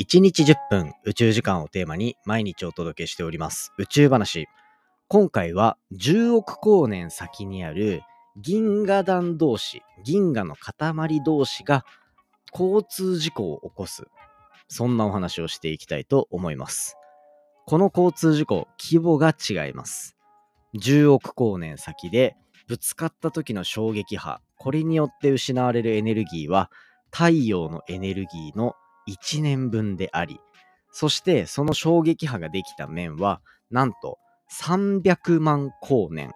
1日10分宇宙時間をテーマに毎日お届けしております宇宙話。今回は10億光年先にある銀河団同士、銀河の塊同士が交通事故を起こす。そんなお話をしていきたいと思います。この交通事故、規模が違います。10億光年先でぶつかった時の衝撃波、これによって失われるエネルギーは太陽のエネルギーの1年分であり、そしてその衝撃波ができた面は、なんと300万光年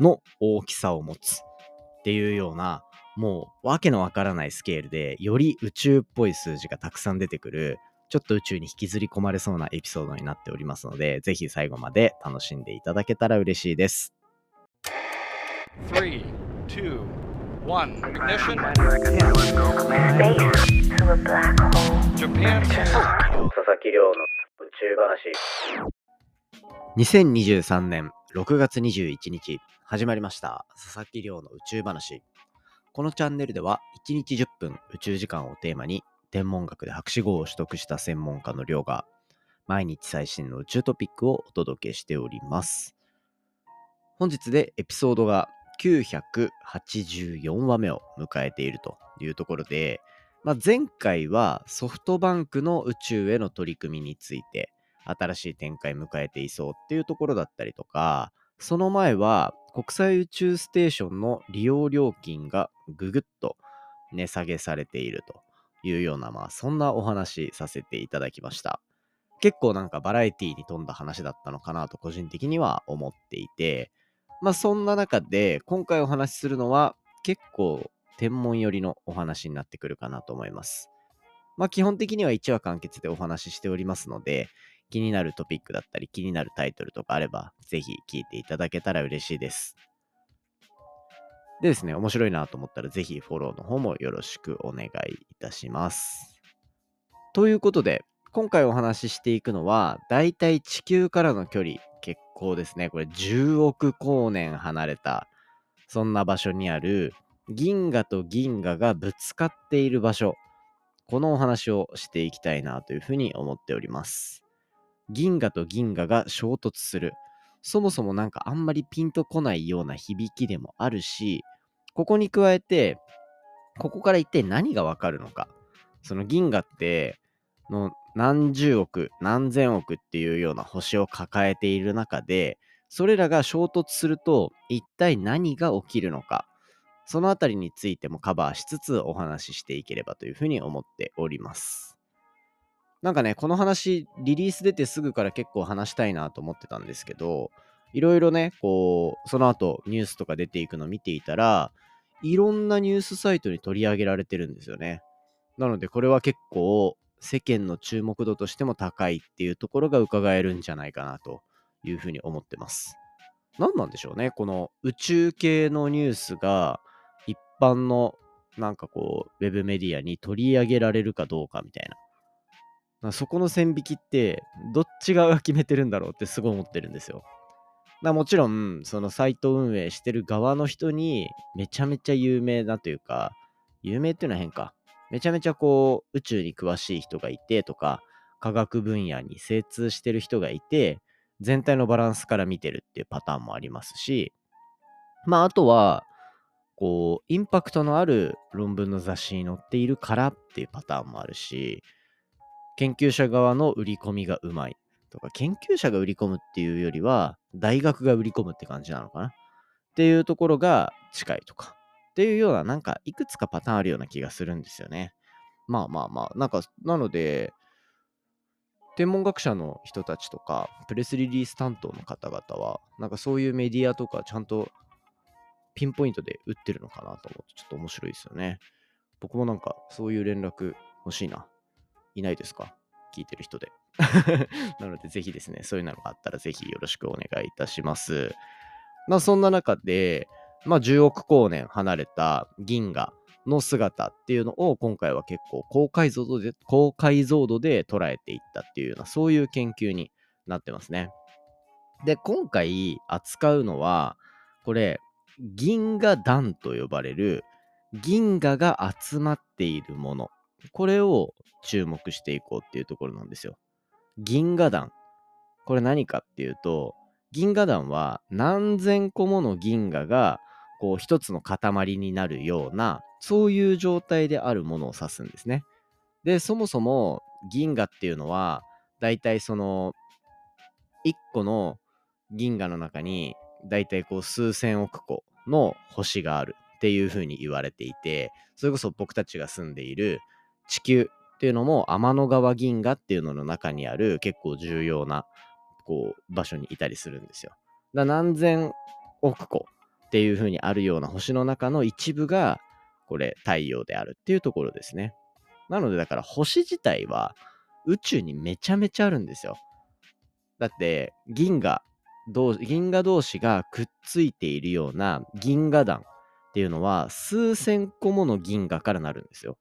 の大きさを持つっていうような、もうわけのわからないスケールで、より宇宙っぽい数字がたくさん出てくる、ちょっと宇宙に引きずり込まれそうなエピソードになっておりますので、ぜひ最後まで楽しんでいただけたら嬉しいです。3, 2, 1, ignition. Japan. 佐々木亮の宇宙話。2023年6月21日、始まりました。佐々木亮の宇宙話。このチャンネルでは、1日10分宇宙時間をテーマに、天文学で博士号を取得した専門家の亮が、毎日最新の宇宙トピックをお届けしております。本日でエピソードが984話目を迎えているというところで、まあ、前回はソフトバンクの宇宙への取り組みについて新しい展開迎えていそうっていうところだったりとか、その前は国際宇宙ステーションの利用料金がぐぐっと値下げされているというような、まあそんなお話させていただきました。結構なんかバラエティーに富んだ話だったのかなと個人的には思っていて、まあそんな中で今回お話しするのは結構天文寄りのお話になってくるかなと思います。まあ基本的には1話完結でお話ししておりますので、気になるトピックだったり気になるタイトルとかあれば、ぜひ聞いていただけたら嬉しいです。でですね、面白いなと思ったらぜひフォローの方もよろしくお願いいたします。ということで、今回お話ししていくのは、だいたい地球からの距離、結構ですね、これ10億光年離れた、そんな場所にある銀河と銀河がぶつかっている場所、このお話をしていきたいなというふうに思っております。銀河と銀河が衝突する。そもそもなんかあんまりピンとこないような響きでもあるし、ここに加えて、ここから一体何がわかるのか。その銀河っての何十億、何千億っていうような星を抱えている中で、それらが衝突すると一体何が起きるのか。そのあたりについてもカバーしつつお話ししていければというふうに思っております。なんかね、この話、リリース出てすぐから結構話したいなと思ってたんですけど、いろいろね、こう、その後ニュースとか出ていくのを見ていたら、いろんなニュースサイトに取り上げられてるんですよね。なので、これは結構世間の注目度としても高いっていうところが伺えるんじゃないかなというふうに思ってます。何なんでしょうね、この宇宙系のニュースが一般のなんかこう、ウェブメディアに取り上げられるかどうかみたいな。そこの線引きって、どっち側が決めてるんだろうってすごい思ってるんですよ。もちろん、そのサイト運営してる側の人に、めちゃめちゃ有名なというか、有名っていうのは変か。めちゃめちゃこう、宇宙に詳しい人がいてとか、科学分野に精通してる人がいて、全体のバランスから見てるっていうパターンもありますし、まあ、あとは、こう、インパクトのある論文の雑誌に載っているからっていうパターンもあるし、研究者側の売り込みがうまいとか、研究者が売り込むっていうよりは、大学が売り込むって感じなのかなっていうところが近いとか、っていうような、なんか、いくつかパターンあるような気がするんですよね。まあまあまあ、なんか、なので、天文学者の人たちとか、プレスリリース担当の方々は、なんかそういうメディアとかちゃんとピンポイントで打ってるのかなと思って、ちょっと面白いですよね。僕もなんかそういう連絡欲しいな。いないですか？聞いてる人で。なので、ぜひですね、そういうのがあったら、ぜひよろしくお願いいたします。まあ、そんな中で、まあ、10億光年離れた銀河の姿っていうのを今回は結構高解像度で、高解像度で捉えていったっていうような、そういう研究になってますね。で、今回扱うのは、これ、銀河団と呼ばれる銀河が集まっているものこれを注目していこうっていうところなんですよ。銀河団。これ何かっていうと、銀河団は何千個もの銀河がこう一つの塊になるようなそういう状態であるものを指すんですね。でそもそも銀河っていうのはだいたいその1個の銀河の中にだいたいこう数千億個の星があるっていうふうに言われていてそれこそ僕たちが住んでいる地球っていうのも天の川銀河っていうのの中にある結構重要なこう場所にいたりするんですよ。だ何千億個っていう風にあるような星の中の一部がこれ太陽であるっていうところですね。なのでだから星自体は宇宙にめちゃめちゃあるんですよ。だって銀河銀河同士がくっついているような銀河団っていうのは数千個もの銀河からなるんですよ。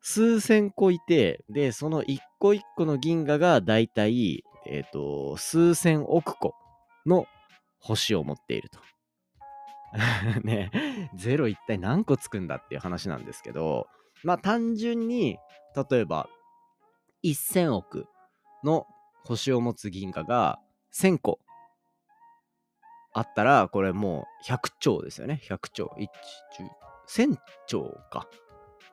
数千個いて、で、その一個一個の銀河がだいたい、えっ、と、数千億個の星を持っていると。ね、ゼロ一体何個つくんだっていう話なんですけど、まあ単純に、例えば、1000億の星を持つ銀河が1000個あったら、これもう100兆ですよね。100兆。1、10、1000兆か。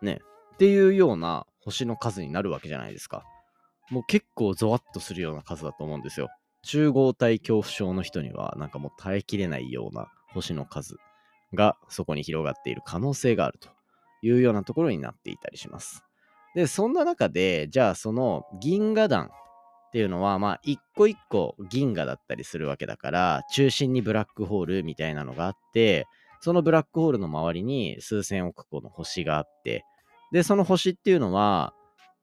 ね。っていうような星の数になるわけじゃないですか。もう結構ゾワッとするような数だと思うんですよ。集合体恐怖症の人にはなんかもう耐えきれないような星の数がそこに広がっている可能性があるというようなところになっていたりします。で、そんな中で、じゃあその銀河団っていうのは、まあ一個一個銀河だったりするわけだから、中心にブラックホールみたいなのがあって、そのブラックホールの周りに数千億個の星があって、で、その星っていうのは、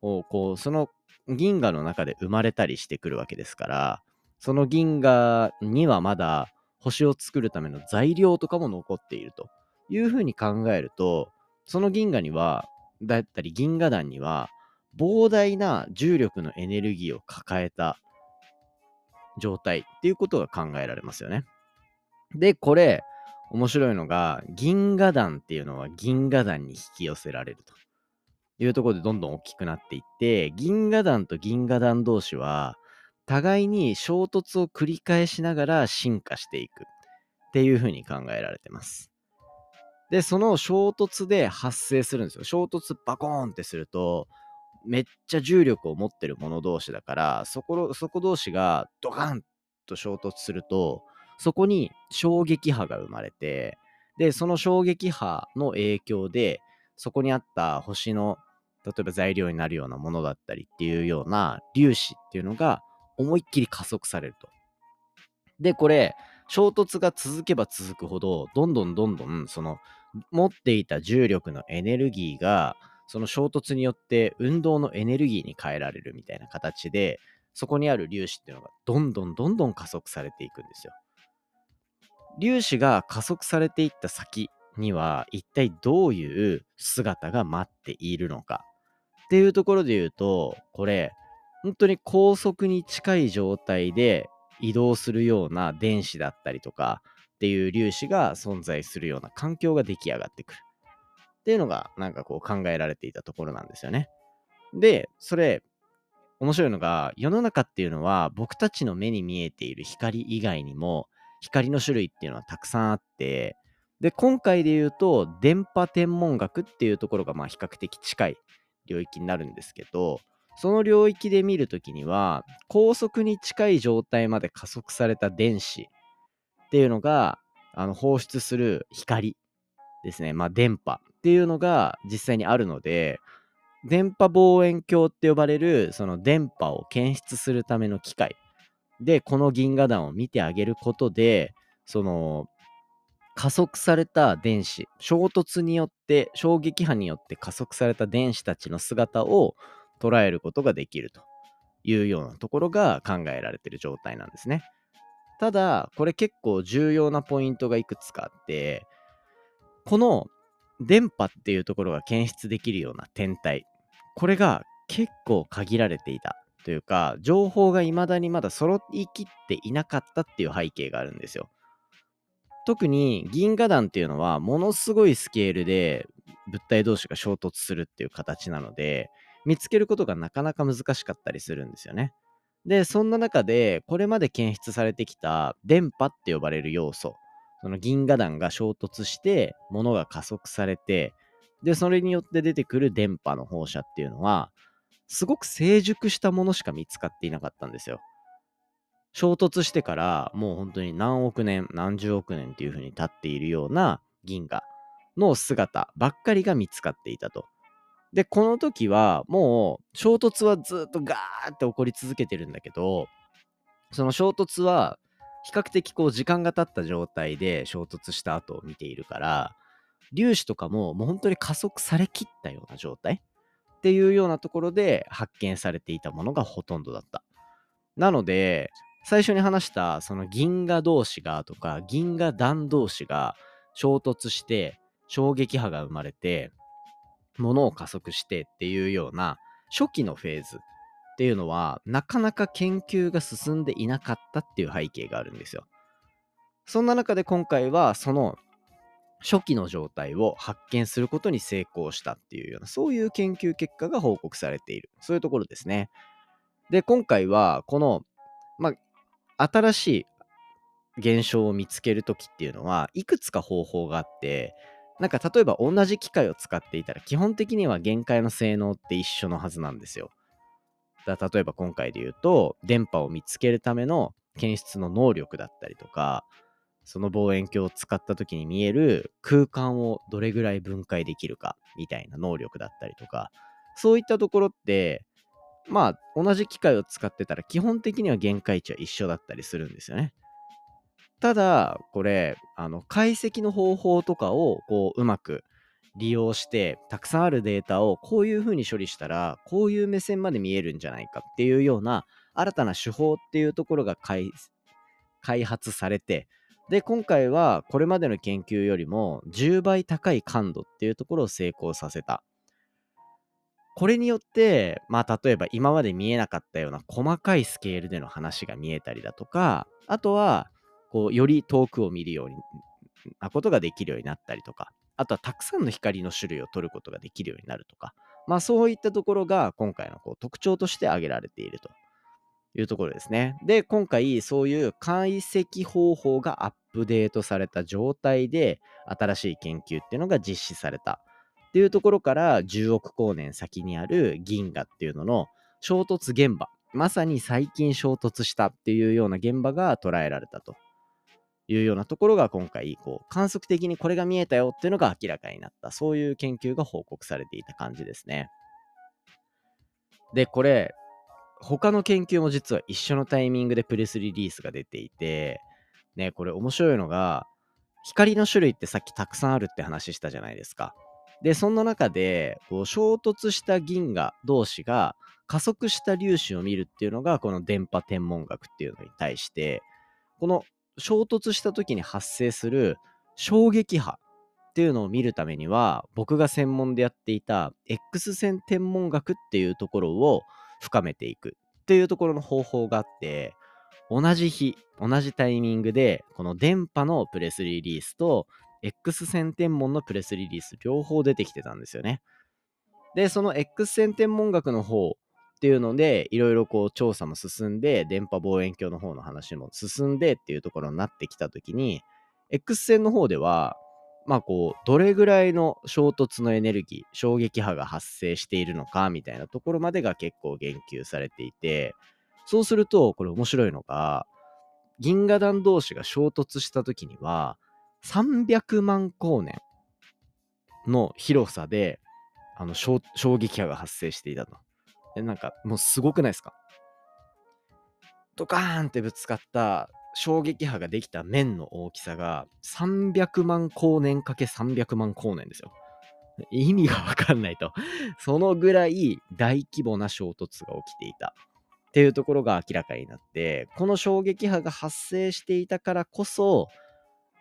こう、その銀河の中で生まれたりしてくるわけですから、その銀河にはまだ星を作るための材料とかも残っているというふうに考えると、その銀河には、だったり銀河団には、膨大な重力のエネルギーを抱えた状態っていうことが考えられますよね。で、これ、面白いのが、銀河団っていうのは銀河団に引き寄せられるというところでどんどん大きくなっていって、銀河団と銀河団同士は、互いに衝突を繰り返しながら進化していくっていうふうに考えられてます。で、その衝突で発生するんですよ。衝突バコーンってすると、めっちゃ重力を持ってる者同士だから、そこ、そこ同士がドカンと衝突すると、そこに衝撃波が生まれて、で、その衝撃波の影響で、そこにあった星の、例えば材料になるようなものだったりっていうような粒子っていうのが思いっきり加速されると。で、これ、衝突が続けば続くほど、どんどんどんどん、その、持っていた重力のエネルギーが、その衝突によって運動のエネルギーに変えられるみたいな形で、そこにある粒子っていうのがどんどんどんどん加速されていくんですよ。粒子が加速されていった先には一体どういう姿が待っているのかっていうところで言うとこれ本当に高速に近い状態で移動するような電子だったりとかっていう粒子が存在するような環境が出来上がってくる。っていうのがなんかこう考えられていたところなんですよね。で、それ面白いのが世の中っていうのは僕たちの目に見えている光以外にも光の種類っていうのはたくさんあってで今回で言うと電波天文学っていうところがまあ比較的近い領域になるんですけどその領域で見るときには、高速に近い状態まで加速された電子っていうのが、あの放出する光ですね。まあ、電波っていうのが実際にあるので、電波望遠鏡って呼ばれる、その電波を検出するための機械で、この銀河団を見てあげることで、その、加速された電子、衝突によって、衝撃波によって加速された電子たちの姿を捉えることができるというようなところが考えられている状態なんですね。ただ、これ結構重要なポイントがいくつかあって、この電波っていうところが検出できるような天体、これが結構限られていたというか、情報が未だにまだ揃いきっていなかったっていう背景があるんですよ。特に銀河団っていうのはものすごいスケールで物体同士が衝突するっていう形なので、見つけることがなかなか難しかったりするんですよね。で、そんな中で、これまで検出されてきた電波って呼ばれる要素、その銀河団が衝突して、物が加速されて、で、それによって出てくる電波の放射っていうのは、すごく成熟したものしか見つかっていなかったんですよ。衝突してからもう本当に何億年、何十億年っていう風に経っているような銀河の姿ばっかりが見つかっていたと。で、この時はもう衝突はずっとガーって起こり続けてるんだけど、その衝突は比較的こう時間が経った状態で衝突した後を見ているから、粒子とかももう本当に加速されきったような状態っていうようなところで発見されていたものがほとんどだった。なので、最初に話したその銀河同士がとか銀河団同士が衝突して衝撃波が生まれて物を加速してっていうような初期のフェーズっていうのはなかなか研究が進んでいなかったっていう背景があるんですよ。そんな中で今回はその初期の状態を発見することに成功したっていうようなそういう研究結果が報告されているそういうところですね。で今回はこの、まあ、新しい現象を見つける時っていうのはいくつか方法があってなんか例えば同じ機械を使っていたら基本的には限界の性能って一緒のはずなんですよ。だ例えば今回で言うと電波を見つけるための検出の能力だったりとかその望遠鏡を使った時に見える空間をどれぐらい分解できるかみたいな能力だったりとかそういったところってまあ同じ機械を使ってたら基本的には限界値は一緒だったりするんですよね。ただ、これ、あの、解析の方法とかを、こう、うまく利用して、たくさんあるデータをこういう風に処理したら、こういう目線まで見えるんじゃないかっていうような、新たな手法っていうところが開発されて、で、今回はこれまでの研究よりも10倍高い感度っていうところを成功させた。これによって、まあ、例えば今まで見えなかったような細かいスケールでの話が見えたりだとか、あとは、こう、より遠くを見るようになことができるようになったりとか、あとはたくさんの光の種類を取ることができるようになるとか、まあそういったところが今回のこう特徴として挙げられているというところですね。で、今回そういう解析方法がアップデートされた状態で新しい研究っていうのが実施されたっていうところから10億光年先にある銀河っていうのの衝突現場、まさに最近衝突したっていうような現場が捉えられたというようなところが今回、こう、観測的にこれが見えたよっていうのが明らかになった、そういう研究が報告されていた感じですね。で、これ、他の研究も実は一緒のタイミングでプレスリリースが出ていて、ね、これ面白いのが、光の種類ってさっきたくさんあるって話したじゃないですか。で、そんな中で、こう衝突した銀河同士が加速した粒子を見るっていうのが、この電波天文学っていうのに対して、この衝突した時に発生する衝撃波っていうのを見るためには僕が専門でやっていた X 線天文学っていうところを深めていくっていうところの方法があって同じ日同じタイミングでこの電波のプレスリリースと X 線天文のプレスリリース両方出てきてたんですよね。で、その X 線天文学の方っていうので、いろいろこう調査も進んで、電波望遠鏡の方の話も進んでっていうところになってきたときに、X 線の方では、まあこう、どれぐらいの衝突のエネルギー、衝撃波が発生しているのかみたいなところまでが結構言及されていて、そうすると、これ面白いのが、銀河団同士が衝突した時には、300万光年の広さで、あの衝撃波が発生していたと。なんかもうすごくないですか？ドカーンってぶつかった衝撃波ができた面の大きさが300万光年かけ300万光年ですよ。意味がわかんないと。そのぐらい大規模な衝突が起きていた。っていうところが明らかになって、この衝撃波が発生していたからこそ、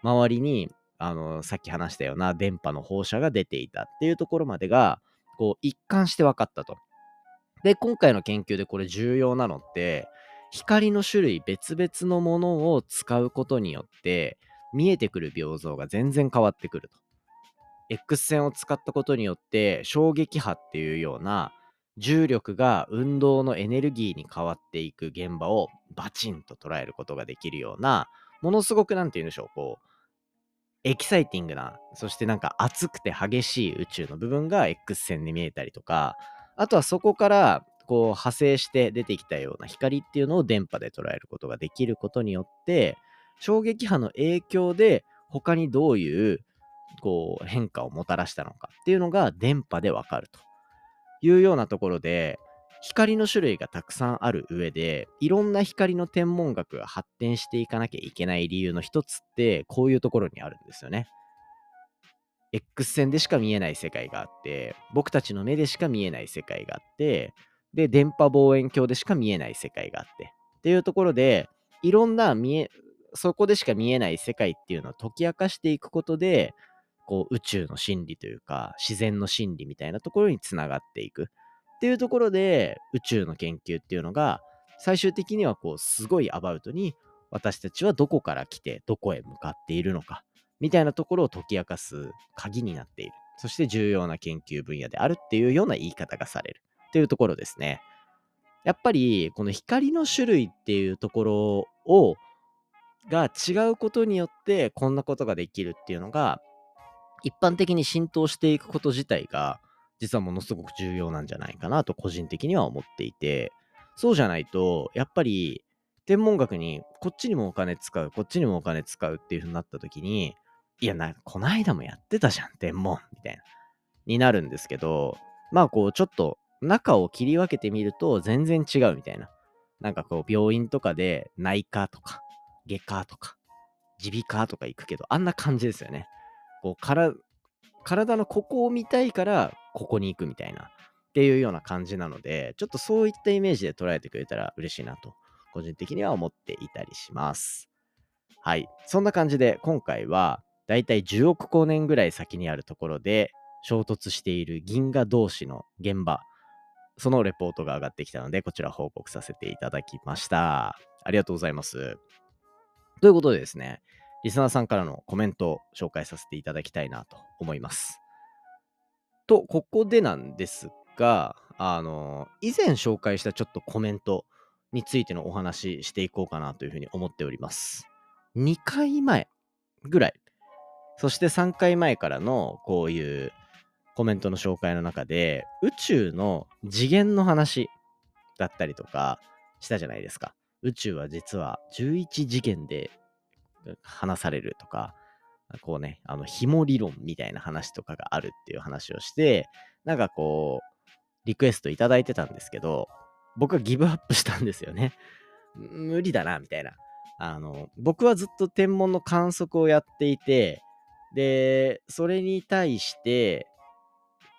周りに、あの、さっき話したような電波の放射が出ていたっていうところまでが、こう、一貫して分かったと。で、今回の研究でこれ重要なのって、光の種類別々のものを使うことによって、見えてくる病像が全然変わってくると。X 線を使ったことによって衝撃波っていうような重力が運動のエネルギーに変わっていく現場をバチンと捉えることができるようなものすごく何て言うんでしょうこうエキサイティングなそしてなんか熱くて激しい宇宙の部分が X 線に見えたりとかあとはそこからこう派生して出てきたような光っていうのを電波で捉えることができることによって衝撃波の影響で他にどういうこう変化をもたらしたのかっていうのが電波でわかるというようなところで光の種類がたくさんある上でいろんな光の天文学が発展していかなきゃいけない理由の一つってこういうところにあるんですよね。X 線でしか見えない世界があって僕たちの目でしか見えない世界があってで電波望遠鏡でしか見えない世界があって。っていうところでいろんな見えそこでしか見えない世界っていうのを解き明かしていくことでこう宇宙の真理というか自然の真理みたいなところにつながっていく。っていうところで宇宙の研究っていうのが最終的にはこうすごいアバウトに私たちはどこから来てどこへ向かっているのか。みたいなところを解き明かす鍵になっている。そして重要な研究分野であるっていうような言い方がされる。っていうところですね。やっぱりこの光の種類っていうところをが違うことによってこんなことができるっていうのが一般的に浸透していくこと自体が実はものすごく重要なんじゃないかなと個人的には思っていて。そうじゃないとやっぱり天文学にこっちにもお金使うこっちにもお金使うっていう風になった時にいやなこないだもやってたじゃん天文みたいな。になるんですけどまあこうちょっと中を切り分けてみると全然違うみたいな。なんかこう病院とかで内科とか外科とか耳鼻科とか行くけどあんな感じですよね。こうから体のここを見たいからここに行くみたいな。っていうような感じなのでちょっとそういったイメージで捉えてくれたら嬉しいなと個人的には思っていたりします。はい。そんな感じで今回はだいたい10億光年ぐらい先にあるところで衝突している銀河同士の現場そのレポートが上がってきたのでこちら報告させていただきましたありがとうございますということでですねリスナーさんからのコメントを紹介させていただきたいなと思います。と、ここでなんですが、あの、以前紹介したちょっとコメントについてのお話していこうかなというふうに思っております。2回前ぐらい、そして3回前からのこういうコメントの紹介の中で、宇宙の次元の話だったりとかしたじゃないですか。宇宙は実は11次元で話されるとか、こうね、あの、紐理論みたいな話とかがあるっていう話をして、なんかこう、リクエストいただいてたんですけど、僕はギブアップしたんですよね。無理だな、みたいな。あの、僕はずっと天文の観測をやっていて、で、それに対して、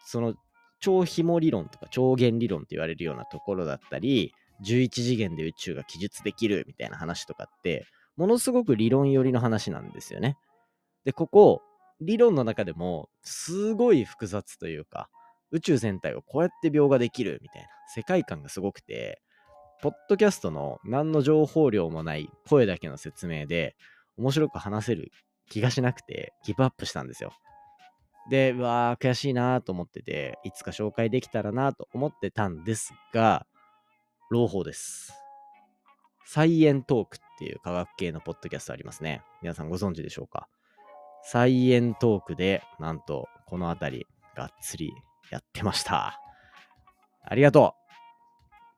その、超紐理論とか超弦理論って言われるようなところだったり、11次元で宇宙が記述できるみたいな話とかって、ものすごく理論寄りの話なんですよね。で、ここ、理論の中でも、すごい複雑というか、宇宙全体をこうやって描画できるみたいな世界観がすごくて、ポッドキャストの何の情報量もない声だけの説明で面白く話せる気がしなくてギブアップしたんですよ。で、うわー、悔しいなと思ってて、いつか紹介できたらなと思ってたんですが、朗報です。サイエントークっていう科学系のポッドキャストありますね。皆さんご存知でしょうか？サイエントークで、なんと、この辺り、がっつりやってました。ありがと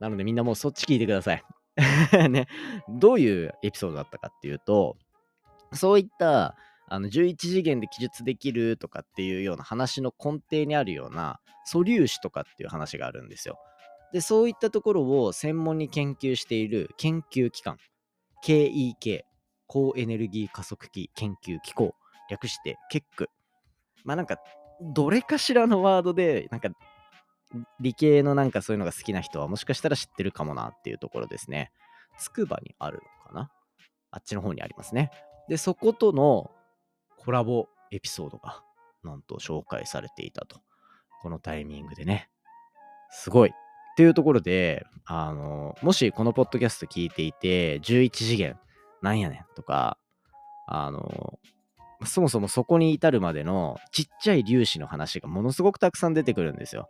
うなのでみんなもうそっち聞いてください。ね、どういうエピソードだったかっていうと、そういったあの11次元で記述できるとかっていうような話の根底にあるような素粒子とかっていう話があるんですよ。で、そういったところを専門に研究している研究機関、KEK、高エネルギー加速器研究機構、略してケック。まあなんか、どれかしらのワードで、なんか、理系のなんかそういうのが好きな人はもしかしたら知ってるかもなっていうところですね。つくばにあるのかな？あっちの方にありますね。で、そことのコラボエピソードがなんと紹介されていたと。このタイミングでね。すごい。っていうところで、あの、もしこのポッドキャスト聞いていて、11次元なんやねんとか、あの、そもそもそこに至るまでのちっちゃい粒子の話がものすごくたくさん出てくるんですよ。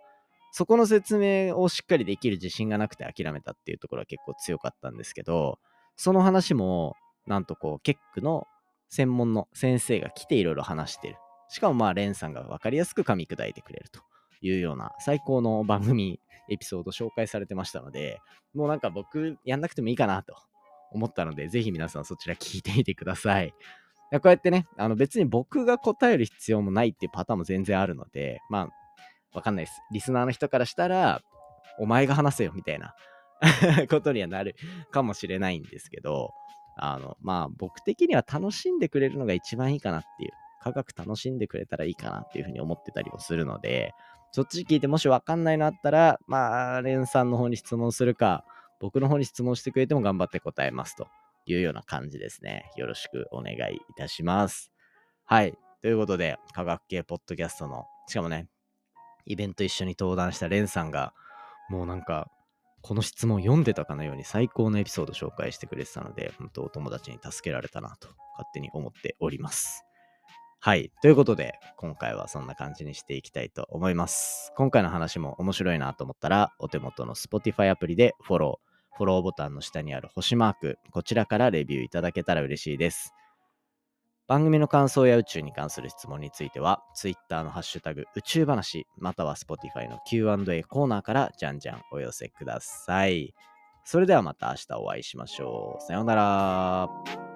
そこの説明をしっかりできる自信がなくて諦めたっていうところは結構強かったんですけど、その話も、なんとこう、結句の専門の先生が来ていろいろ話してる。しかもまあ、レンさんが分かりやすく噛み砕いてくれるというような最高の番組エピソード紹介されてましたので、もうなんか僕やんなくてもいいかなと思ったので、ぜひ皆さんそちら聞いてみてください。こうやってね、あの別に僕が答える必要もないっていうパターンも全然あるので、まあ、わかんないです。リスナーの人からしたら、お前が話せよみたいな ことにはなるかもしれないんですけど、あの、まあ僕的には楽しんでくれるのが一番いいかなっていう、科学楽しんでくれたらいいかなっていうふうに思ってたりもするので、そっち聞いてもしわかんないのあったら、まあ、レンさんの方に質問するか、僕の方に質問してくれても頑張って答えますというような感じですね。よろしくお願いいたします。はい。ということで、科学系ポッドキャストの、しかもね、イベント一緒に登壇したレンさんが、もうなんか、この質問読んでたかのように最高のエピソード紹介してくれてたので、本当お友達に助けられたなと勝手に思っております。はい。ということで、今回はそんな感じにしていきたいと思います。今回の話も面白いなと思ったら、お手元の Spotify アプリでフォロー、フォローボタンの下にある星マーク、こちらからレビューいただけたら嬉しいです。番組の感想や宇宙に関する質問については、Twitter のハッシュタグ宇宙話、または Spotify の Q&A コーナーからじゃんじゃんお寄せください。それではまた明日お会いしましょう。さようなら。